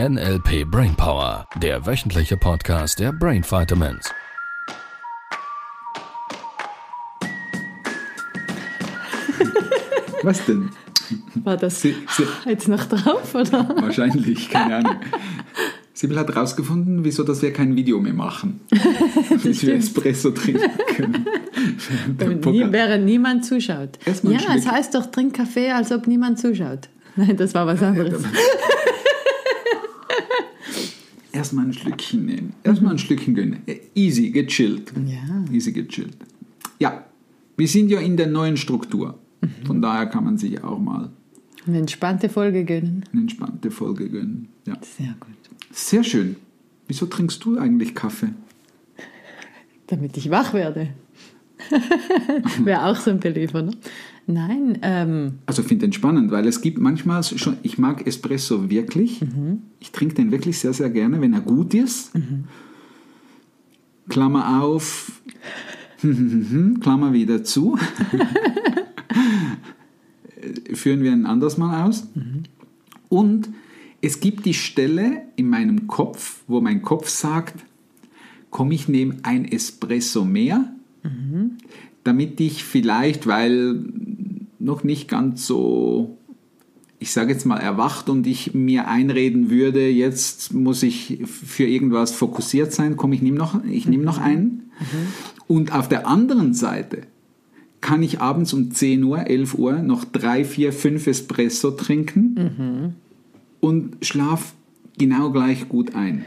NLP Brainpower, der wöchentliche Podcast der Brain Vitamins. Was denn? War das Sie, Sie, jetzt noch drauf, oder? wahrscheinlich, keine Ahnung. Sibyl hat herausgefunden, wieso dass wir kein Video mehr machen. Bis wir stimmt. Espresso trinken können. nie, während niemand zuschaut. Ja, es heißt doch, trink Kaffee, als ob niemand zuschaut. Nein, das war was anderes. Erstmal ein Schlückchen nehmen. Erstmal ein Schlückchen gönnen. Easy, gechillt. Ja. Easy, gechillt. Ja, wir sind ja in der neuen Struktur. Mhm. Von daher kann man sich auch mal Eine entspannte Folge gönnen. eine entspannte Folge gönnen. Ja. Sehr gut. Sehr schön. Wieso trinkst du eigentlich Kaffee? Damit ich wach werde. Wäre auch so ein Beliefer, ne? Nein, ähm, Also ich finde den spannend, weil es gibt manchmal schon, ich mag Espresso wirklich. Ich trinke den wirklich sehr, sehr gerne, wenn er gut ist. Klammer auf, Klammer wieder zu. Führen wir ein anderes Mal aus. Und es gibt die Stelle in meinem Kopf, wo mein Kopf sagt, komm, ich nehme ein Espresso mehr, damit ich vielleicht, weil noch nicht ganz so, ich sage jetzt mal, erwacht und ich mir einreden würde, jetzt muss ich für irgendwas fokussiert sein, komm, ich nehme noch, ich nehme noch einen. Und auf der anderen Seite kann ich abends um 10 Uhr, 11 Uhr noch drei, vier, fünf Espresso trinken und schlaf genau gleich gut ein.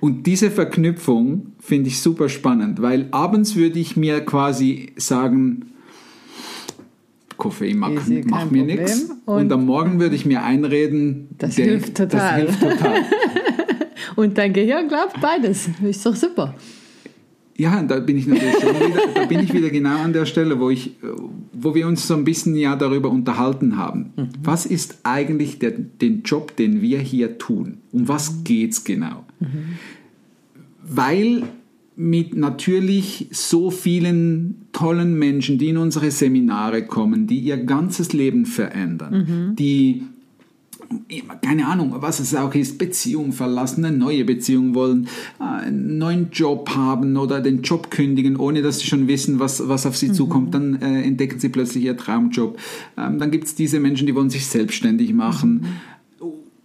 Und diese Verknüpfung finde ich super spannend, weil abends würde ich mir quasi sagen, Koffein macht, Easy, macht mir nichts. Und, Und- am Morgen würde ich mir einreden, Das hilft total. Das hilft total. und dein Gehirn glaubt beides. Ist doch super. Ja, da bin ich natürlich schon wieder, da bin ich wieder genau an der Stelle, wo ich, wo wir uns so ein bisschen ja darüber unterhalten haben. Was ist eigentlich der, den Job, den wir hier tun? Um was geht's genau? Weil mit natürlich so vielen tollen Menschen, die in unsere Seminare kommen, die ihr ganzes Leben verändern, die keine Ahnung, was es auch ist, Beziehung verlassen, eine neue Beziehung wollen, äh, einen neuen Job haben oder den Job kündigen, ohne dass sie schon wissen, was, was auf sie zukommt, dann äh, entdecken sie plötzlich ihr Traumjob. Ähm, dann gibt es diese Menschen, die wollen sich selbstständig machen.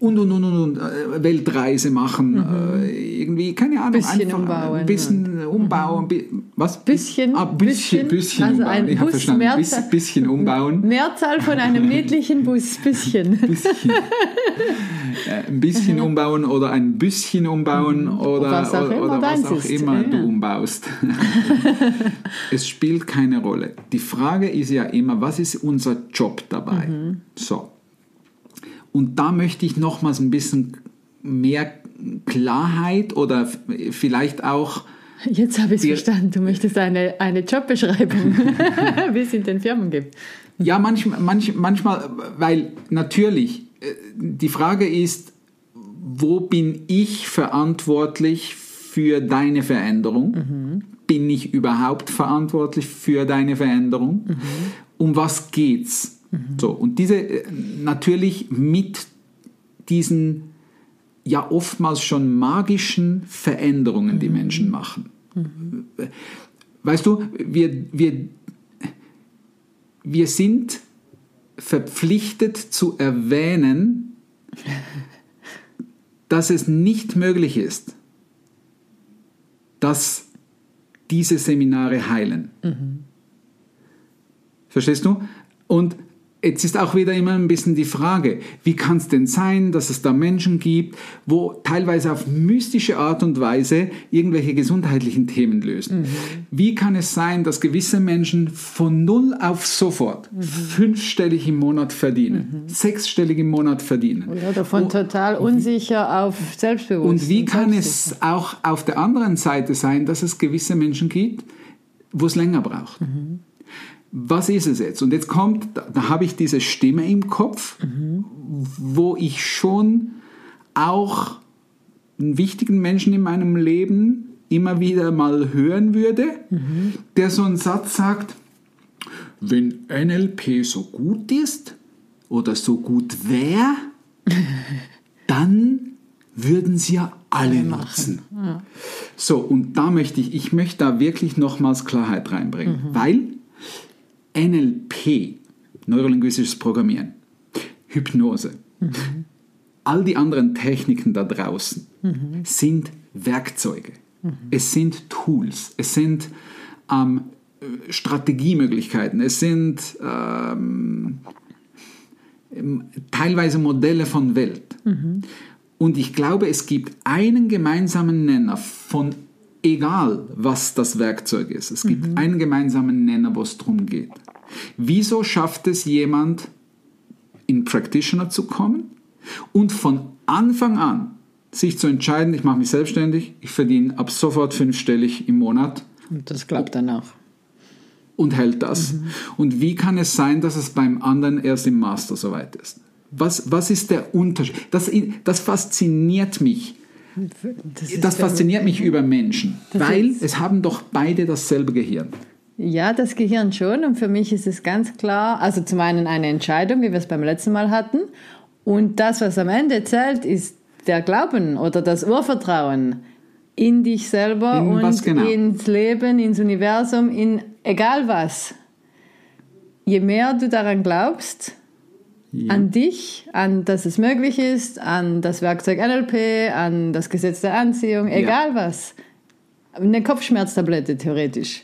Und, und, und, und, und äh, Weltreise machen, äh, irgendwie, keine Ahnung, Bisschen einfach umbauen ein bisschen umbauen, bi- was? Bisschen, ah, bisschen, bisschen, bisschen also umbauen, ein ich habe verstanden, bisschen umbauen. Mehrzahl von einem niedlichen Bus. Bisschen. bisschen, äh, ein bisschen umbauen oder ein bisschen umbauen oder, Mhm. Was auch oder, immer oder was auch immer Ja, du umbaust. es spielt keine Rolle. Die Frage ist ja immer, was ist unser Job dabei? Mhm. So. Und da möchte ich nochmals ein bisschen mehr Klarheit oder vielleicht auch Jetzt habe ich es verstanden. Du möchtest eine, eine Jobbeschreibung, wie es in den Firmen gibt. Ja, manchmal, manch, manchmal, weil natürlich äh, die Frage ist, wo bin ich verantwortlich für deine Veränderung? Bin ich überhaupt verantwortlich für deine Veränderung? Um was geht's? So, und diese äh, natürlich mit diesen ja oftmals schon magischen Veränderungen, die Menschen machen. Weißt du, wir, wir, wir sind verpflichtet zu erwähnen, dass es nicht möglich ist, dass diese Seminare heilen. Verstehst du? Und jetzt ist auch wieder immer ein bisschen die Frage, wie kann es denn sein, dass es da Menschen gibt, wo teilweise auf mystische Art und Weise irgendwelche gesundheitlichen Themen lösen? Wie kann es sein, dass gewisse Menschen von null auf sofort fünfstellig im Monat verdienen, sechsstellig im Monat verdienen? Oder von total unsicher auf selbstbewusst. Und wie kann selbstsicher. es auch auf der anderen Seite sein, dass es gewisse Menschen gibt, wo es länger braucht? Was ist es jetzt? Und jetzt kommt, da, da habe ich diese Stimme im Kopf, wo ich schon auch einen wichtigen Menschen in meinem Leben immer wieder mal hören würde, der so einen Satz sagt, wenn NLP so gut ist oder so gut wäre, dann würden sie ja alle nutzen. So, und da möchte ich, ich möchte da wirklich nochmals Klarheit reinbringen, weil NLP, neurolinguistisches Programmieren, Hypnose, all die anderen Techniken da draußen sind Werkzeuge. Es sind Tools, es sind ähm, Strategiemöglichkeiten, es sind ähm, teilweise Modelle von Welt. Und ich glaube, es gibt einen gemeinsamen Nenner von egal, was das Werkzeug ist. Es gibt einen gemeinsamen Nenner, wo es darum geht. Wieso schafft es jemand, in Practitioner zu kommen und von Anfang an sich zu entscheiden, ich mache mich selbstständig, ich verdiene ab sofort fünfstellig im Monat. Und das klappt dann auch. Und hält das. Mhm. Und wie kann es sein, dass es beim anderen erst im Master soweit ist? Was, was ist der Unterschied? Das, das fasziniert mich. Das, das fasziniert mich über Menschen, weil es haben doch beide dasselbe Gehirn. Ja, das Gehirn schon. Und für mich ist es ganz klar, also zum einen eine Entscheidung, wie wir es beim letzten Mal hatten. Und das, was am Ende zählt, ist der Glauben oder das Urvertrauen in dich selber In und genau? ins Leben, ins Universum, in egal was. Je mehr du daran glaubst, an dich, an dass es möglich ist, an das Werkzeug NLP, an das Gesetz der Anziehung, egal was. Eine Kopfschmerztablette theoretisch.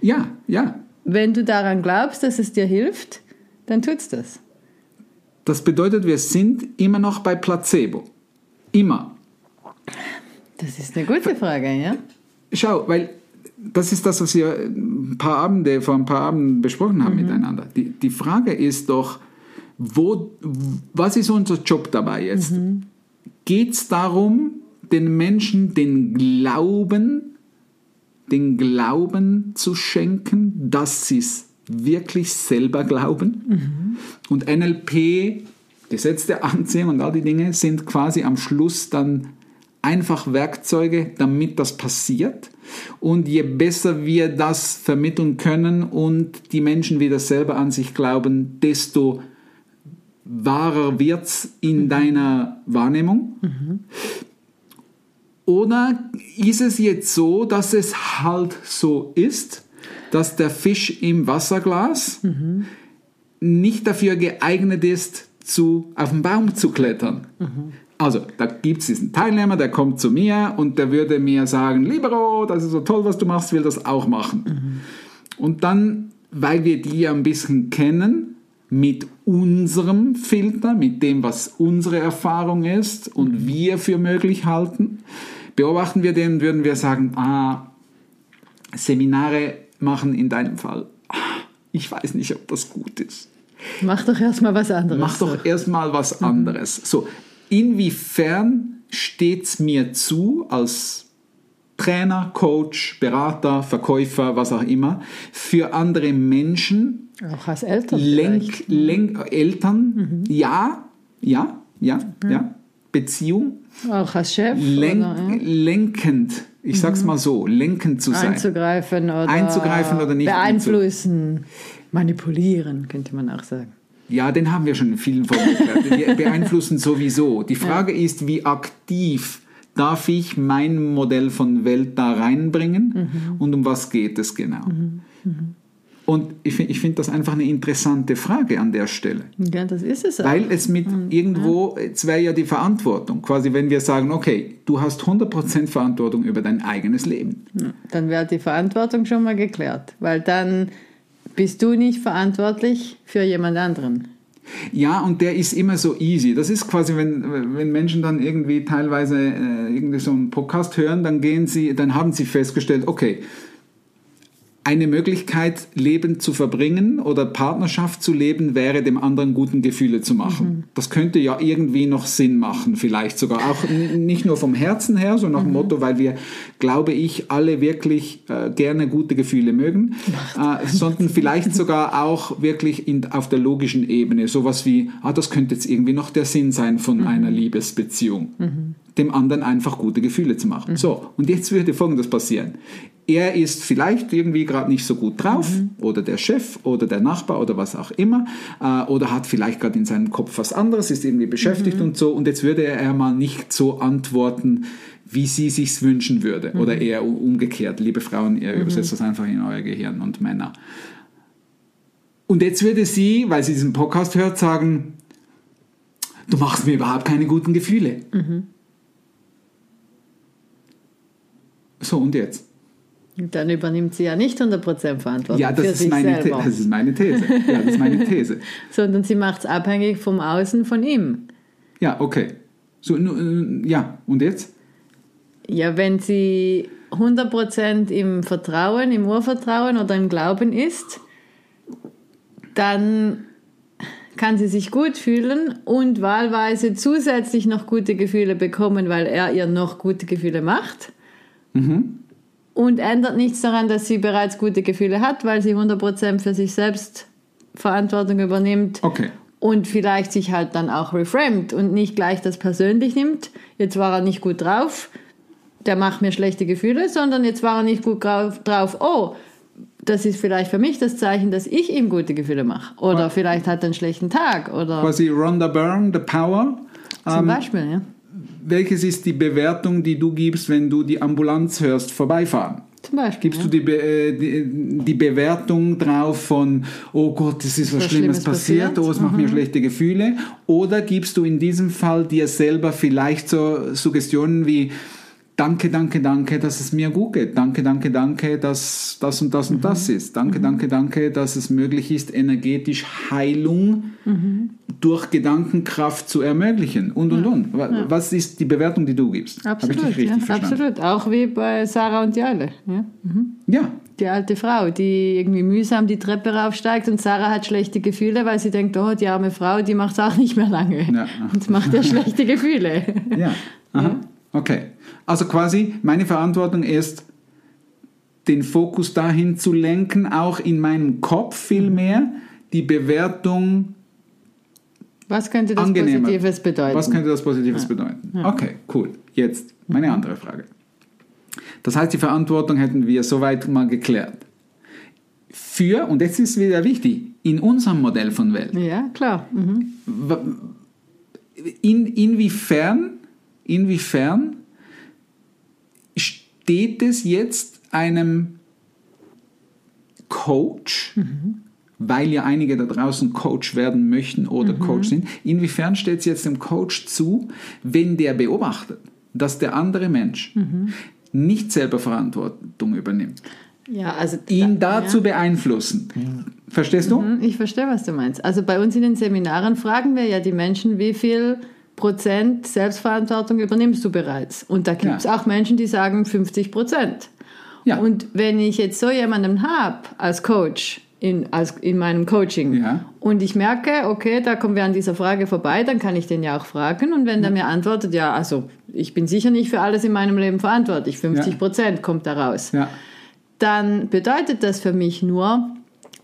Ja, ja. Wenn du daran glaubst, dass es dir hilft, dann tut's das. Das bedeutet, wir sind immer noch bei Placebo. Immer. Das ist eine gute Frage, ja? Schau, weil das ist das, was wir ein paar Abende, vor ein paar Abenden besprochen haben miteinander. Die, die Frage ist doch, wo, was ist unser Job dabei jetzt? Geht es darum, den Menschen den Glauben, den Glauben zu schenken, dass sie es wirklich selber glauben? Und NLP, Gesetz der Anziehung und all die Dinge sind quasi am Schluss dann einfach Werkzeuge, damit das passiert. Und je besser wir das vermitteln können und die Menschen wieder selber an sich glauben, desto wahrer wird es in deiner Wahrnehmung. Oder ist es jetzt so, dass es halt so ist, dass der Fisch im Wasserglas nicht dafür geeignet ist, zu, auf den Baum zu klettern? Also, da gibt es diesen Teilnehmer, der kommt zu mir und der würde mir sagen, Libero, das ist so toll, was du machst, will das auch machen. Und dann, weil wir die ja ein bisschen kennen, mit unserem Filter, mit dem, was unsere Erfahrung ist und wir für möglich halten, beobachten wir den, würden wir sagen, ah, Seminare machen in deinem Fall, ah, ich weiß nicht, ob das gut ist. Mach doch erstmal was anderes. Mach doch erstmal was anderes. So, inwiefern steht es mir zu, als Trainer, Coach, Berater, Verkäufer, was auch immer, für andere Menschen, Auch als Eltern. Lenk, vielleicht. Lenk, Eltern, ja, ja, ja, ja, Beziehung, Auch als Chef. lenk, oder, ja? lenkend, ich sag's mal so, lenkend zu sein. Einzugreifen oder, Einzugreifen oder nicht beeinflussen, manipulieren, könnte man auch sagen. Ja, den haben wir schon in vielen Folgen. Wir beeinflussen sowieso. Die Frage ist, wie aktiv darf ich mein Modell von Welt da reinbringen und um was geht es genau? Und ich, ich finde das einfach eine interessante Frage an der Stelle. Ja, das ist es auch. Weil es mit irgendwo, es wäre ja die Verantwortung. Quasi, wenn wir sagen, okay, du hast 100% Verantwortung über dein eigenes Leben. Dann wäre die Verantwortung schon mal geklärt, weil dann bist du nicht verantwortlich für jemand anderen. Ja, und der ist immer so easy. Das ist quasi, wenn, wenn Menschen dann irgendwie teilweise äh, irgendwie so einen Podcast hören, dann gehen sie, dann haben sie festgestellt, okay, eine Möglichkeit, Leben zu verbringen oder Partnerschaft zu leben, wäre dem anderen guten Gefühle zu machen. Das könnte ja irgendwie noch Sinn machen, vielleicht sogar auch nicht nur vom Herzen her, so nach dem Motto, weil wir, glaube ich, alle wirklich äh, gerne gute Gefühle mögen, äh, sondern vielleicht sogar auch wirklich in, auf der logischen Ebene, sowas wie, ah, das könnte jetzt irgendwie noch der Sinn sein von einer Liebesbeziehung, dem anderen einfach gute Gefühle zu machen. So, und jetzt würde Folgendes passieren er ist vielleicht irgendwie gerade nicht so gut drauf oder der Chef oder der Nachbar oder was auch immer äh, oder hat vielleicht gerade in seinem Kopf was anderes, ist irgendwie beschäftigt und so und jetzt würde er mal nicht so antworten, wie sie sich's wünschen würde oder eher umgekehrt. Liebe Frauen, ihr übersetzt das einfach in euer Gehirn und Männer. Und jetzt würde sie, weil sie diesen Podcast hört, sagen, du machst mir überhaupt keine guten Gefühle. So, und jetzt? Dann übernimmt sie ja nicht 100% Verantwortung Ja, das für ist, sich meine, selber, das ist meine These. Ja, das ist meine These. sondern sie macht es abhängig vom Außen von ihm. Ja, okay. So, äh, ja, und jetzt? Ja, wenn sie 100% im Vertrauen, im Urvertrauen oder im Glauben ist, dann kann sie sich gut fühlen und wahlweise zusätzlich noch gute Gefühle bekommen, weil er ihr noch gute Gefühle macht. Und ändert nichts daran, dass sie bereits gute Gefühle hat, weil sie 100% für sich selbst Verantwortung übernimmt Okay. und vielleicht sich halt dann auch reframed und nicht gleich das persönlich nimmt. Jetzt war er nicht gut drauf, der macht mir schlechte Gefühle, sondern jetzt war er nicht gut drauf, oh, das ist vielleicht für mich das Zeichen, dass ich ihm gute Gefühle mache. Oder vielleicht hat er einen schlechten Tag oder Quasi Rhonda Byrne, The Power. zum Ähm, Beispiel. Ja. Welches ist die Bewertung, die du gibst, wenn du die Ambulanz hörst vorbeifahren? Zum Beispiel. Gibst ja. du die, Be äh, die, die Bewertung drauf von, oh Gott, es ist was, Was Schlimmes Schlimmes passiert, passiert? oh, es macht mir schlechte Gefühle? Oder gibst du in diesem Fall dir selber vielleicht so Suggestionen wie, danke, danke, danke, dass es mir gut geht. Danke, danke, danke, dass das und das und das ist. Danke, danke, danke, dass es möglich ist, energetisch Heilung durch Gedankenkraft zu ermöglichen und und und. Wa- Was ist die Bewertung, die du gibst? Habe Absolut, ich dich richtig ja, absolut. Auch wie bei Sarah und die Eile. Ja. Ja, Die alte Frau, die irgendwie mühsam die Treppe raufsteigt und Sarah hat schlechte Gefühle, weil sie denkt, oh, die arme Frau, die macht es auch nicht mehr lange. Ja. Und macht ja schlechte Gefühle. Ja, aha. Okay. Also quasi meine Verantwortung ist, den Fokus dahin zu lenken, auch in meinem Kopf vielmehr, die Bewertung Was könnte das angenehmer. Positives bedeuten? Was könnte das Positives bedeuten? Okay, cool. Jetzt meine andere Frage. Das heißt, die Verantwortung hätten wir soweit mal geklärt. Für, und jetzt ist wieder wichtig, in unserem Modell von Welt, ja, klar. Mhm. in, inwiefern, inwiefern steht es jetzt einem Coach, weil ja einige da draußen Coach werden möchten oder Coach sind, inwiefern steht es jetzt dem Coach zu, wenn der beobachtet, dass der andere Mensch nicht selber Verantwortung übernimmt, Ja, also ihn da- dazu ja. beeinflussen. Verstehst du? Mhm, Ich verstehe, was du meinst. Also bei uns in den Seminaren fragen wir ja die Menschen, wie viel Prozent Selbstverantwortung übernimmst du bereits? Und da gibt es Ja. auch Menschen, die sagen 50 Prozent. Ja. Und wenn ich jetzt so jemanden habe als Coach in, als, in meinem Coaching Ja. und ich merke, okay, da kommen wir an dieser Frage vorbei, dann kann ich den ja auch fragen und wenn der mir antwortet, ja, also ich bin sicher nicht für alles in meinem Leben verantwortlich, 50 Prozent kommt da raus Ja. dann bedeutet das für mich nur,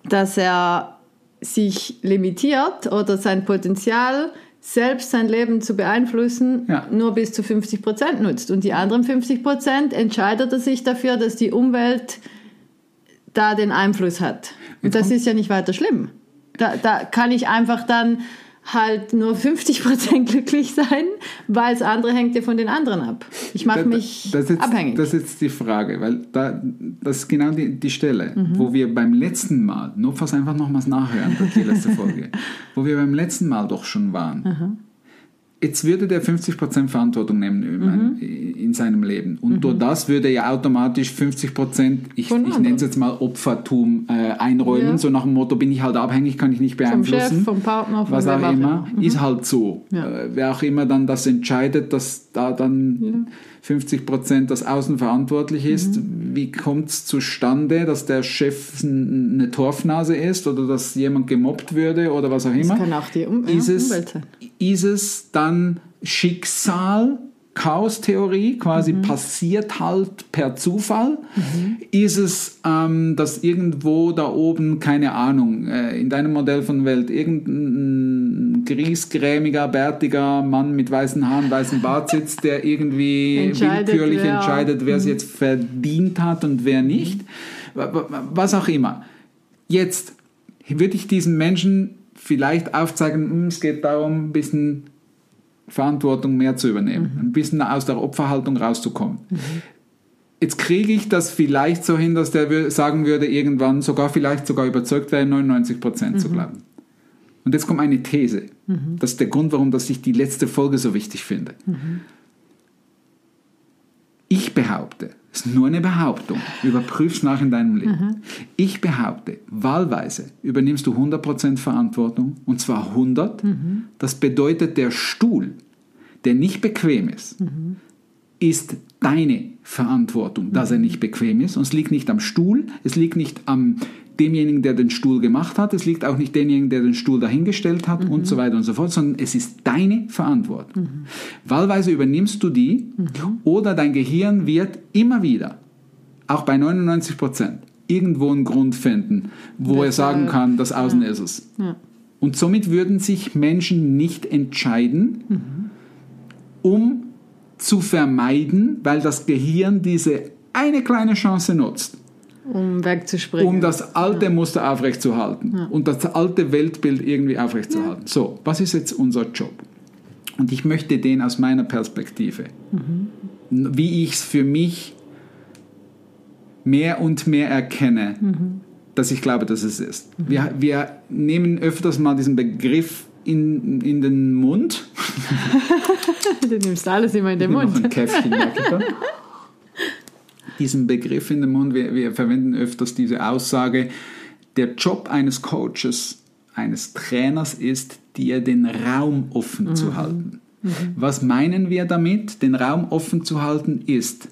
dass er sich limitiert oder sein Potenzial, selbst sein Leben zu beeinflussen, Ja. nur bis zu 50 Prozent nutzt. Und die anderen 50 Prozent entscheidet er sich dafür, dass die Umwelt da den Einfluss hat. Und das ist ja nicht weiter schlimm. Da, da kann ich einfach dann halt nur 50 Prozent glücklich sein, weil das andere hängt ja von den anderen ab. Ich mache mich das jetzt, abhängig. Das ist jetzt die Frage, weil da, das ist genau die, die Stelle, Mhm. wo wir beim letzten Mal, nur fast einfach nochmals nachhören, die letzte Folge, wo wir beim letzten Mal doch schon waren. Jetzt würde der 50% Verantwortung nehmen in, Mhm. in seinem Leben. Und durch das würde er ja automatisch 50%, ich, Von ich nenne es jetzt mal Opfertum, äh, einräumen. Ja. So nach dem Motto, bin ich halt abhängig, kann ich nicht vom beeinflussen Chef, vom Partner, von was auch immer, ist halt so. Ja. Äh, wer auch immer dann das entscheidet, dass da dann 50 Prozent das Außen verantwortlich ist, Mhm. wie kommt es zustande, dass der Chef eine Torfnase ist oder dass jemand gemobbt würde oder was auch immer? Das kann auch die um ja, ist, es, Umwelt sein. Ist es dann Schicksal Chaos-Theorie, quasi Mhm. passiert halt per Zufall? Ist es, ähm, dass irgendwo da oben, keine Ahnung, äh, in deinem Modell von Welt, irgendein griesgrämiger, bärtiger Mann mit weißen Haaren, weißen Bart sitzt, der irgendwie Entscheidet, willkürlich wer- entscheidet, wer es jetzt verdient hat und wer nicht? Wa- Was auch immer. Jetzt würde ich diesen Menschen vielleicht aufzeigen, hm, es geht darum, ein bisschen Verantwortung mehr zu übernehmen, ein bisschen aus der Opferhaltung rauszukommen. Jetzt kriege ich das vielleicht so hin, dass der sagen würde, irgendwann sogar vielleicht sogar überzeugt wäre, 99 Prozent zu glauben. Und jetzt kommt eine These. Das ist der Grund, warum dass ich die letzte Folge so wichtig finde. Ich behaupte, es ist nur eine Behauptung, überprüf's nach in deinem Leben. Ich behaupte, wahlweise übernimmst du 100% Verantwortung und zwar 100. Das bedeutet, der Stuhl, der nicht bequem ist, ist deine Verantwortung, dass er nicht bequem ist. Und es liegt nicht am Stuhl, es liegt nicht am demjenigen, der den Stuhl gemacht hat, es liegt auch nicht demjenigen, der den Stuhl dahingestellt hat und so weiter und so fort, sondern es ist deine Verantwortung. Wahlweise übernimmst du die oder dein Gehirn wird immer wieder, auch bei 99 Prozent, irgendwo einen Grund finden, wo er sagen kann, das Außen ist es. Ja. Und somit würden sich Menschen nicht entscheiden, um zu vermeiden, weil das Gehirn diese eine kleine Chance nutzt, Um wegzuspringen. um das alte Muster aufrechtzuerhalten und das alte Weltbild irgendwie aufrechtzuerhalten. So, was ist jetzt unser Job? Und ich möchte den aus meiner Perspektive, wie ich es für mich mehr und mehr erkenne, dass ich glaube, dass es ist. Wir, wir nehmen öfters mal diesen Begriff in, in den Mund. du nimmst alles immer in den Noch ein Mund. Käffchen. Diesen Begriff in den Mund, wir, wir verwenden öfters diese Aussage, der Job eines Coaches, eines Trainers ist, dir den Raum offen zu halten. Was meinen wir damit? Den Raum offen zu halten ist,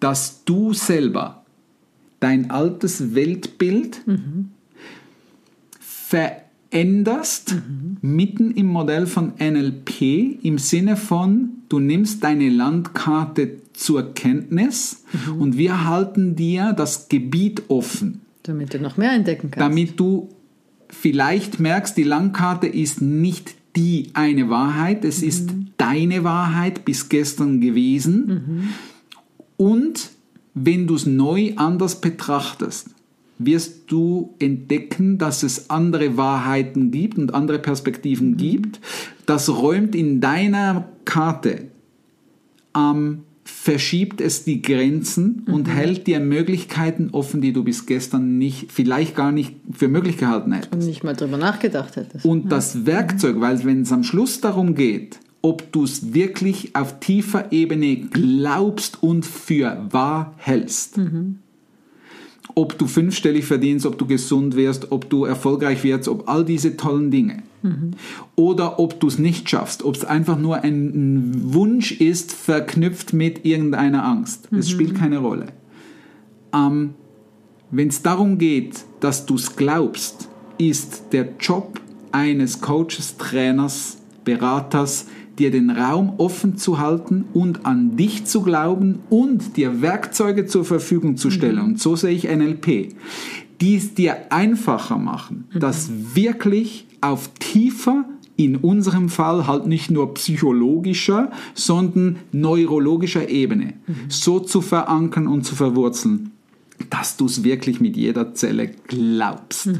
dass du selber dein altes Weltbild veränderst, mitten im Modell von NLP, im Sinne von, du nimmst deine Landkarte zur Kenntnis und wir halten dir das Gebiet offen, Damit du noch mehr entdecken kannst. damit du vielleicht merkst, die Landkarte ist nicht die eine Wahrheit, es ist deine Wahrheit bis gestern gewesen. Und wenn du es neu anders betrachtest, wirst du entdecken, dass es andere Wahrheiten gibt und andere Perspektiven gibt. Das räumt in deiner Karte ähm, verschiebt es die Grenzen und hält dir Möglichkeiten offen, die du bis gestern nicht, vielleicht gar nicht für möglich gehalten hättest. Und nicht mal drüber nachgedacht hättest. Und das Werkzeug, weil wenn es am Schluss darum geht, ob du es wirklich auf tiefer Ebene glaubst und für wahr hältst, ob du fünfstellig verdienst, ob du gesund wirst, ob du erfolgreich wirst, ob all diese tollen Dinge. Oder ob du es nicht schaffst, ob es einfach nur ein Wunsch ist, verknüpft mit irgendeiner Angst. Es spielt keine Rolle. Ähm, wenn es darum geht, dass du es glaubst, ist der Job eines Coaches, Trainers, Beraters, dir den Raum offen zu halten und an dich zu glauben und dir Werkzeuge zur Verfügung zu stellen. Und so sehe ich NLP. Die es dir einfacher machen, das wirklich auf tiefer, in unserem Fall halt nicht nur psychologischer, sondern neurologischer Ebene so zu verankern und zu verwurzeln, dass du es wirklich mit jeder Zelle glaubst.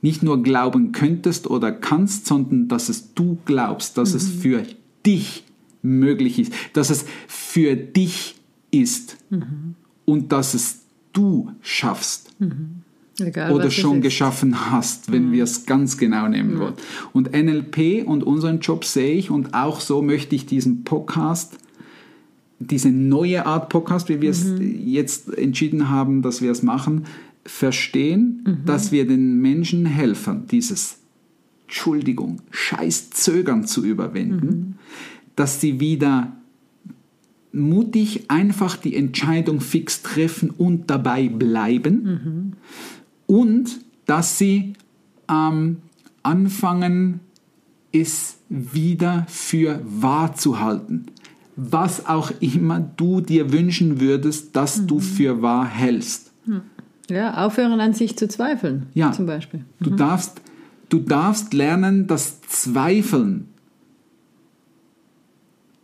Nicht nur glauben könntest oder kannst, sondern dass es du glaubst, dass es für dich möglich ist, dass es für dich ist und dass es du schaffst Egal, oder schon geschaffen hast, wenn wir es ganz genau nehmen wollen. Und NLP und unseren Job sehe ich und auch so möchte ich diesen Podcast, diese neue Art Podcast, wie wir es jetzt entschieden haben, dass wir es machen, verstehen, dass wir den Menschen helfen, dieses Entschuldigung, scheiß Zögern zu überwinden, dass sie wieder mutig einfach die Entscheidung fix treffen und dabei bleiben. Und dass sie ähm, anfangen, es wieder für wahr zu halten. was auch immer du dir wünschen würdest, dass du für wahr hältst. Ja, aufhören an sich zu zweifeln, Ja. zum Beispiel. Du, darfst, du darfst lernen, das Zweifeln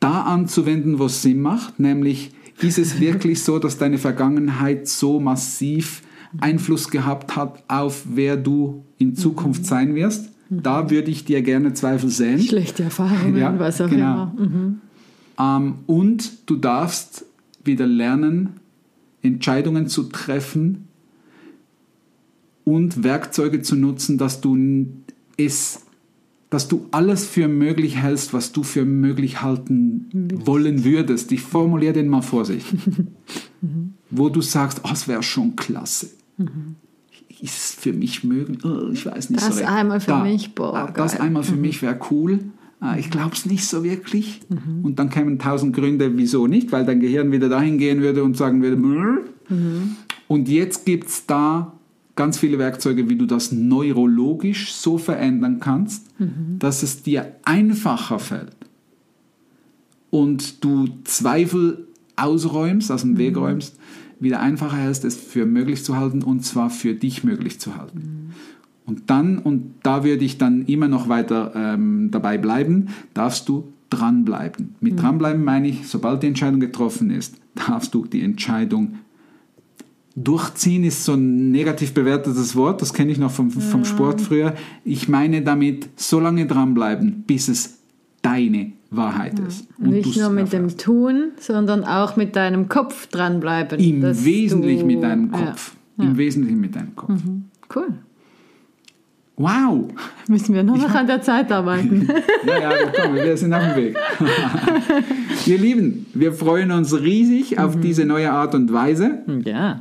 da anzuwenden, wo es Sinn macht, nämlich ist es wirklich so, dass deine Vergangenheit so massiv Einfluss gehabt hat auf wer du in Zukunft sein wirst. Da würde ich dir gerne Zweifel sehen. Schlechte Erfahrungen, Ja, was auch genau. immer. Mhm. Ähm, und du darfst wieder lernen, Entscheidungen zu treffen und Werkzeuge zu nutzen, dass du es, dass du alles für möglich hältst, was du für möglich halten wollen würdest. Ich formuliere den mal vor sich. Wo du sagst, oh, es wäre schon klasse. Ist es für mich möglich? Oh, ich weiß nicht Das so einmal für Da, mich, boah, ah, Das geil. einmal für mich wäre cool. Ah, Ich glaube es nicht so wirklich. Und dann kämen tausend Gründe, wieso nicht, weil dein Gehirn wieder dahin gehen würde und sagen würde, "Mrr." und jetzt gibt es da ganz viele Werkzeuge, wie du das neurologisch so verändern kannst, dass es dir einfacher fällt. Und du Zweifel ausräumst, aus dem Weg räumst, wieder einfacher hältst, es für möglich zu halten und zwar für dich möglich zu halten. Und dann, und da würde ich dann immer noch weiter ähm, dabei bleiben, darfst du dranbleiben. Mit dranbleiben meine ich, sobald die Entscheidung getroffen ist, darfst du die Entscheidung durchziehen, ist so ein negativ bewertetes Wort, das kenne ich noch vom, vom Sport früher. Ich meine damit, so lange dranbleiben, bis es deine Wahrheit ist. Und Nicht nur mit erfährst. dem Tun, sondern auch mit deinem Kopf dranbleiben. Im Wesentlichen du- mit deinem Ja. Kopf. Im Wesentlichen mit deinem Kopf. Cool. Wow! Müssen wir nur noch an der Zeit arbeiten. Ja, ja, komm, wir sind auf dem Weg. Ihr Lieben, wir freuen uns riesig auf diese neue Art und Weise ja.